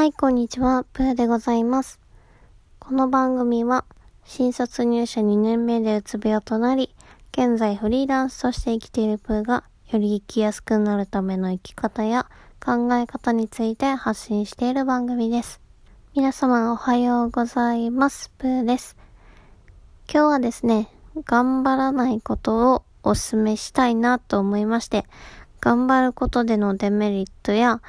はい、こんにちは。プーでございます。この番組は、新卒入社2年目でうつ病となり、現在フリーランスとして生きているプーが、より生きやすくなるための生き方や考え方について発信している番組です。皆様おはようございます。プーです。今日はですね、頑張らないことをお勧めしたいなと思いまして、頑張ることでのデメリットや、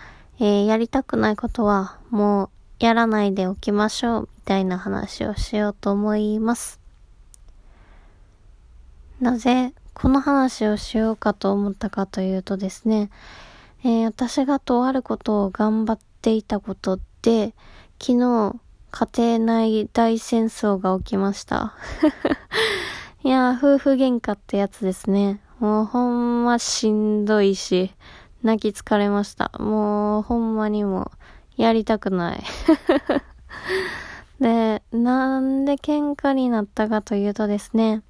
えーやりたくないことはもうやらないでおきましょうみたいな話をしようと思います。なぜこの話をしようかと思ったかというとですね、えー私がとあることを頑張っていたことで、昨日家庭内大戦争が起きました。いやー、夫婦喧嘩ってやつですね。もうほんましんどいし、泣き疲れました。もうほんまにもやりたくない。で、なんで喧嘩になったかというとですね、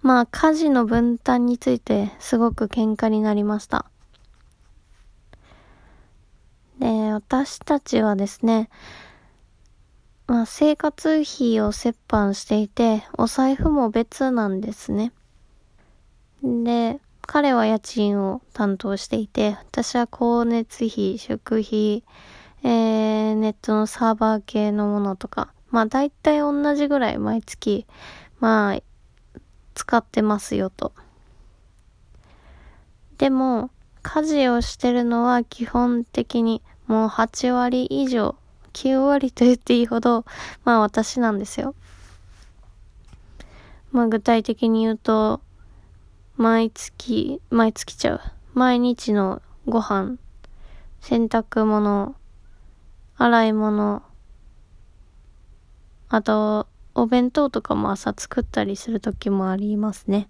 まあ家事の分担についてすごく喧嘩になりました。で、私たちはですね、まあ生活費を折半していて、お財布も別なんですね。で、彼は家賃を担当していて、私は光熱費、食費、えー、ネットのサーバー系のものとか、まあ大体同じぐらい毎月、まあ、使ってますよと。でも、家事をしてるのは基本的にもう8割以上、9割と言っていいほど、まあ私なんですよ。まあ具体的に言うと、毎月、毎月ちゃう。毎日のご飯、洗濯物、洗い物、あと、お弁当とかも朝作ったりする時もありますね。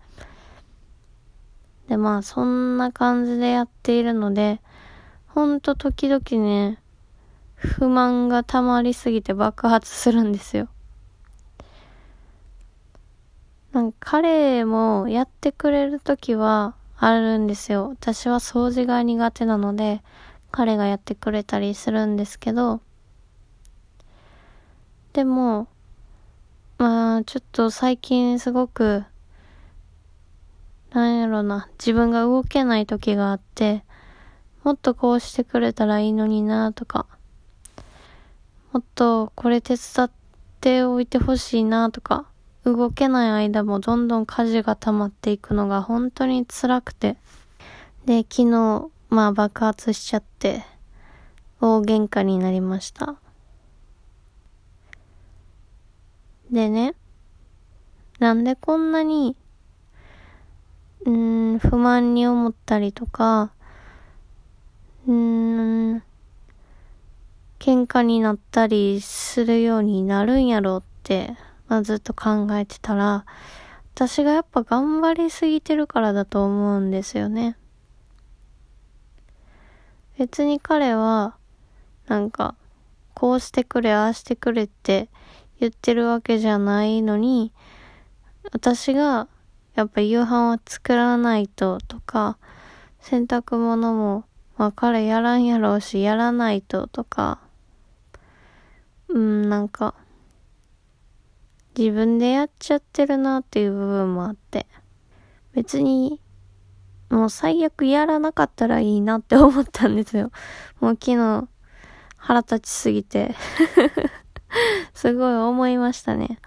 で、まあ、そんな感じでやっているので、ほんと時々ね、不満が溜まりすぎて爆発するんですよ。なんか彼もやってくれるときはあるんですよ。私は掃除が苦手なので、彼がやってくれたりするんですけど、でも、まあ、ちょっと最近すごく、なんやろな、自分が動けない時があって、もっとこうしてくれたらいいのになとか、もっとこれ手伝っておいてほしいなとか、動けない間もどんどん家事が溜まっていくのが本当に辛くて。で、昨日、まあ爆発しちゃって、大喧嘩になりました。でね、なんでこんなに、うーん、不満に思ったりとか、うーん、喧嘩になったりするようになるんやろうって、まあ、ずっと考えてたら、私がやっぱ頑張りすぎてるからだと思うんですよね。別に彼は、なんか、こうしてくれ、ああしてくれって言ってるわけじゃないのに、私が、やっぱ夕飯は作らないととか、洗濯物も、まあ彼やらんやろうし、やらないととか、うん、なんか、自分でやっちゃってるなっていう部分もあって、別に、もう最悪やらなかったらいいなって思ったんですよ。もう昨日、腹立ちすぎて、すごい思いましたね。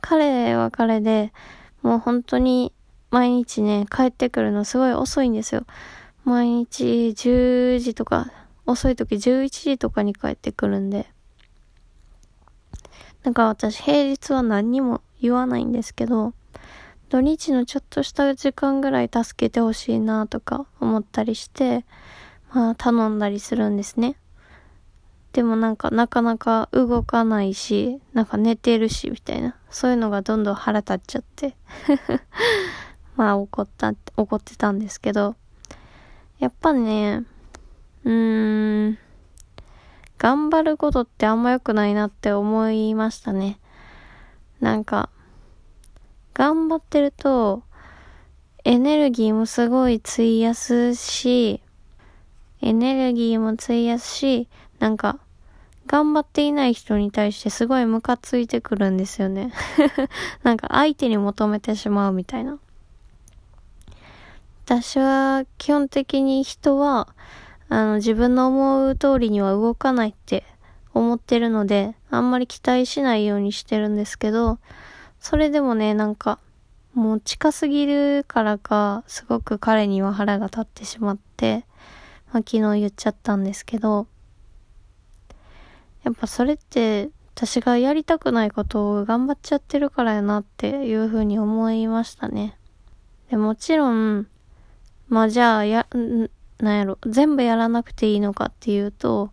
彼は彼で、もう本当に毎日ね、帰ってくるのすごい遅いんですよ。毎日10時とか、遅い時11時とかに帰ってくるんで。なんか私平日は何にも言わないんですけど、土日のちょっとした時間ぐらい助けてほしいなとか思ったりして、まあ頼んだりするんですね。でもなんかなかなか動かないし、なんか寝てるしみたいな。そういうのがどんどん腹立っちゃって。まあ怒った、怒ってたんですけど、やっぱね、うーん、頑張ることってあんま良くないなって思いましたね。なんか、頑張ってると、エネルギーもすごい費やすし、エネルギーも費やすし、なんか、頑張っていない人に対してすごいムカついてくるんですよね。なんか相手に求めてしまうみたいな。私は基本的に人は、あの、自分の思う通りには動かないって思ってるので、あんまり期待しないようにしてるんですけど、それでもね、なんか、もう近すぎるからか、すごく彼には腹が立ってしまって、まあ、昨日言っちゃったんですけど、やっぱそれって私がやりたくないことを頑張っちゃってるからやなっていうふうに思いましたね。でもちろん、まあじゃあや、なんやろ、全部やらなくていいのかっていうと、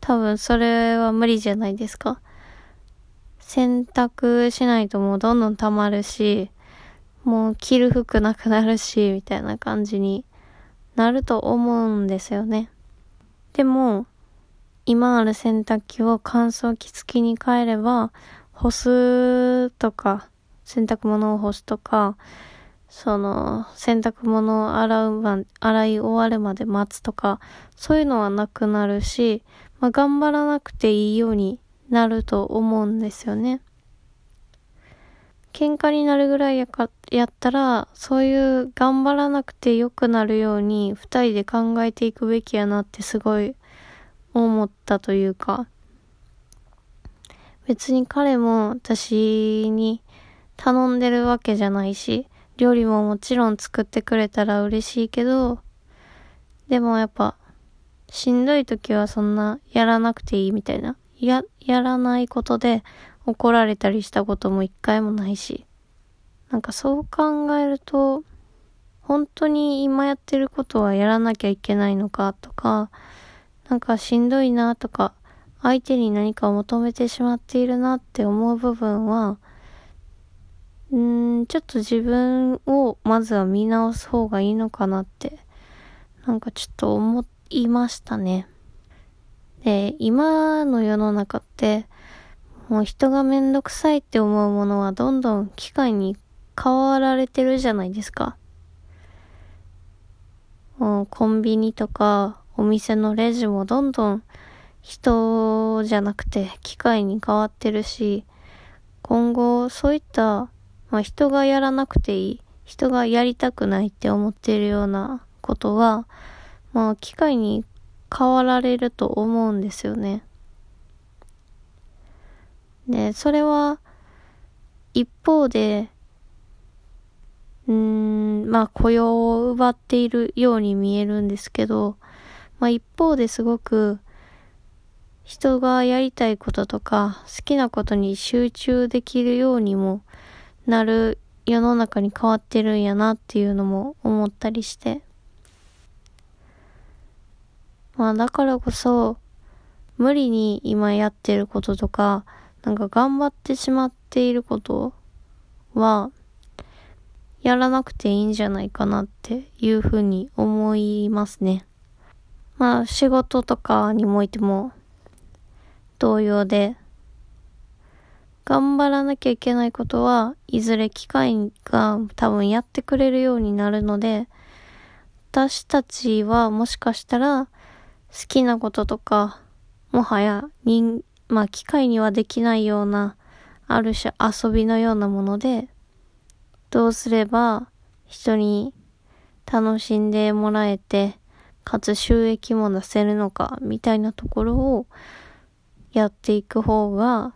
多分それは無理じゃないですか。洗濯しないともうどんどん溜まるし、もう着る服なくなるし、みたいな感じになると思うんですよね。でも、今ある洗濯機を乾燥機付きに変えれば、干すとか、洗濯物を干すとか、その、洗濯物を洗うま、洗い終わるまで待つとか、そういうのはなくなるし、まあ、頑張らなくていいようになると思うんですよね。喧嘩になるぐらいやか、やったら、そういう頑張らなくて良くなるように、二人で考えていくべきやなってすごい思ったというか、別に彼も私に頼んでるわけじゃないし、料理ももちろん作ってくれたら嬉しいけど、でもやっぱ、しんどい時はそんなやらなくていいみたいな。や、やらないことで怒られたりしたことも一回もないし。なんかそう考えると、本当に今やってることはやらなきゃいけないのかとか、なんかしんどいなとか、相手に何かを求めてしまっているなって思う部分は、うん、ちょっと自分をまずは見直す方がいいのかなって、なんかちょっと思いましたね。で、今の世の中って、もう人がめんどくさいって思うものはどんどん機械に変わられてるじゃないですか。もうコンビニとかお店のレジもどんどん人じゃなくて機械に変わってるし、今後そういった、まあ、人がやらなくていい、人がやりたくないって思っているようなことは、まあ機械に変わられると思うんですよね。で、それは一方で、うーん、まあ雇用を奪っているように見えるんですけど、まあ一方ですごく人がやりたいこととか好きなことに集中できるようにもなる世の中に変わってるんやなっていうのも思ったりして。まあだからこそ無理に今やってることとかなんか頑張ってしまっていることはやらなくていいんじゃないかなっていうふうに思いますね。まあ仕事とかにおいても同様で、頑張らなきゃいけないことはいずれ機械が多分やってくれるようになるので、私たちはもしかしたら好きなこととか、もはや人、まあ機械にはできないような、ある種遊びのようなもので、どうすれば人に楽しんでもらえて、かつ収益も出せるのか、みたいなところをやっていく方が、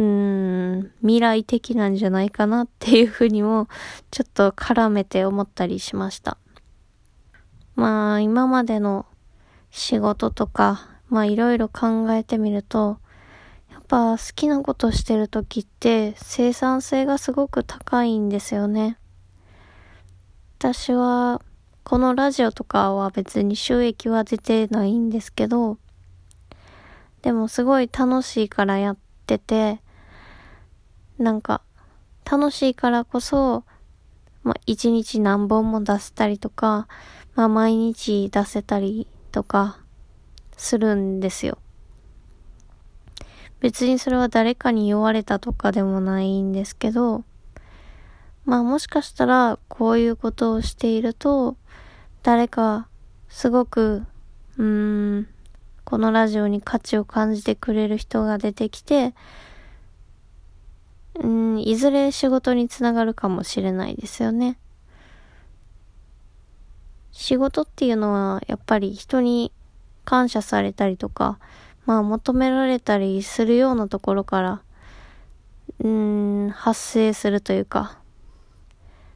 うーん、未来的なんじゃないかなっていうふうにも、ちょっと絡めて思ったりしました。まあ、今までの仕事とか、まあいろいろ考えてみると、やっぱ好きなことしてる時って生産性がすごく高いんですよね。私はこのラジオとかは別に収益は出てないんですけど、でもすごい楽しいからやってて、なんか、楽しいからこそ、まあ、一日何本も出せたりとか、まあ、毎日出せたりとか、するんですよ。別にそれは誰かに言われたとかでもないんですけど、まあもしかしたらこういうことをしていると、誰かすごく、うーん、このラジオに価値を感じてくれる人が出てきて、うん、いずれ仕事につながるかもしれないですよね。仕事っていうのはやっぱり人に感謝されたりとか、まあ求められたりするようなところから、うん、発生するというか、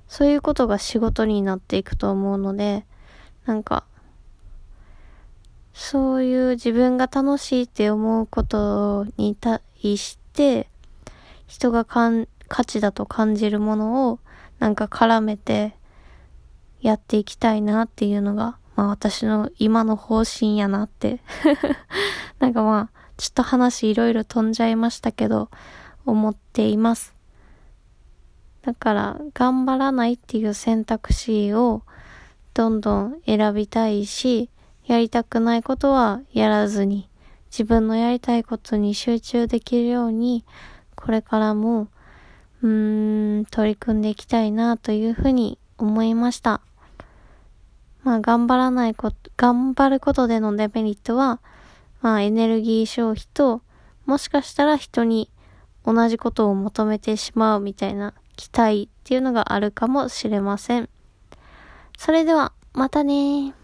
そういうことが仕事になっていくと思うので、なんか、そういう自分が楽しいって思うことに対して、人がかん価値だと感じるものをなんか絡めてやっていきたいなっていうのが、まあ私の今の方針やなって なんかまあ、ちょっと話いろいろ飛んじゃいましたけど、思っています。だから、頑張らないっていう選択肢をどんどん選びたいし、やりたくないことはやらずに、自分のやりたいことに集中できるように、これからも、うーん、取り組んでいきたいなというふうに思いました。まあ、頑張らないこと、頑張ることでのデメリットは、まあ、エネルギー消費と、もしかしたら人に同じことを求めてしまうみたいな期待っていうのがあるかもしれません。それでは、またね